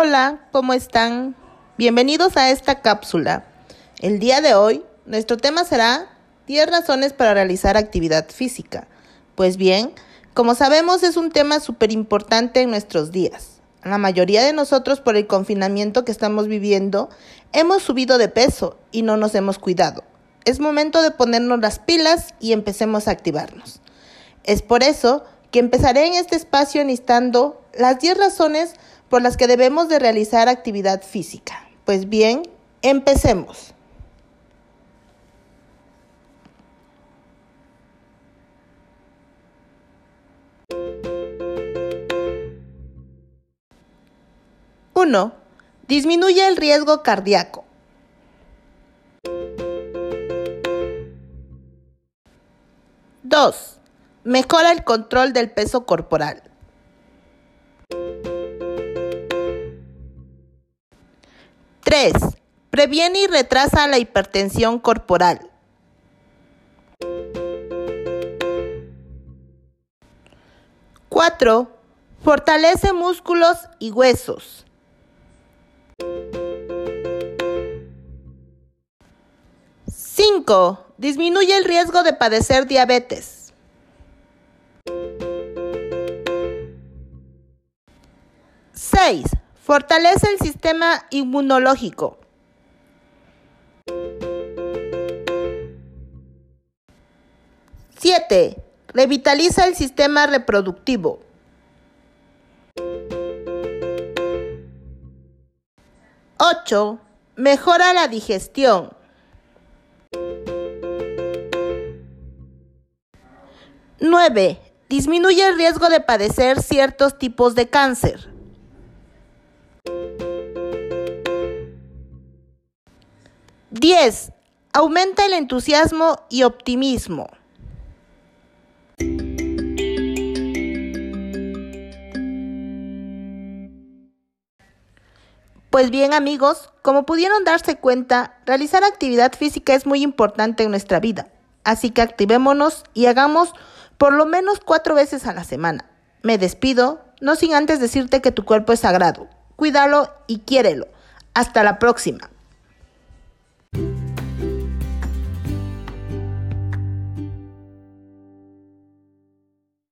Hola, ¿cómo están? Bienvenidos a esta cápsula. El día de hoy, nuestro tema será 10 razones para realizar actividad física. Pues bien, como sabemos es un tema súper importante en nuestros días. La mayoría de nosotros por el confinamiento que estamos viviendo hemos subido de peso y no nos hemos cuidado. Es momento de ponernos las pilas y empecemos a activarnos. Es por eso que empezaré en este espacio enlistando las 10 razones por las que debemos de realizar actividad física. Pues bien, empecemos. Uno, disminuye el riesgo cardíaco. Dos, mejora el control del peso corporal. 3. Previene y retrasa la hipertensión corporal. 4. Fortalece músculos y huesos. 5. Disminuye el riesgo de padecer diabetes. 6. Fortalece el sistema inmunológico. Siete. Revitaliza el sistema reproductivo. Ocho. Mejora la digestión. Nueve. Disminuye el riesgo de padecer ciertos tipos de cáncer. 10. Aumenta el entusiasmo y optimismo. Pues bien amigos, como pudieron darse cuenta, realizar actividad física es muy importante en nuestra vida, así que activémonos y hagamos por lo menos cuatro veces a la semana. Me despido, no sin antes decirte que tu cuerpo es sagrado, cuídalo y quiérelo. Hasta la próxima.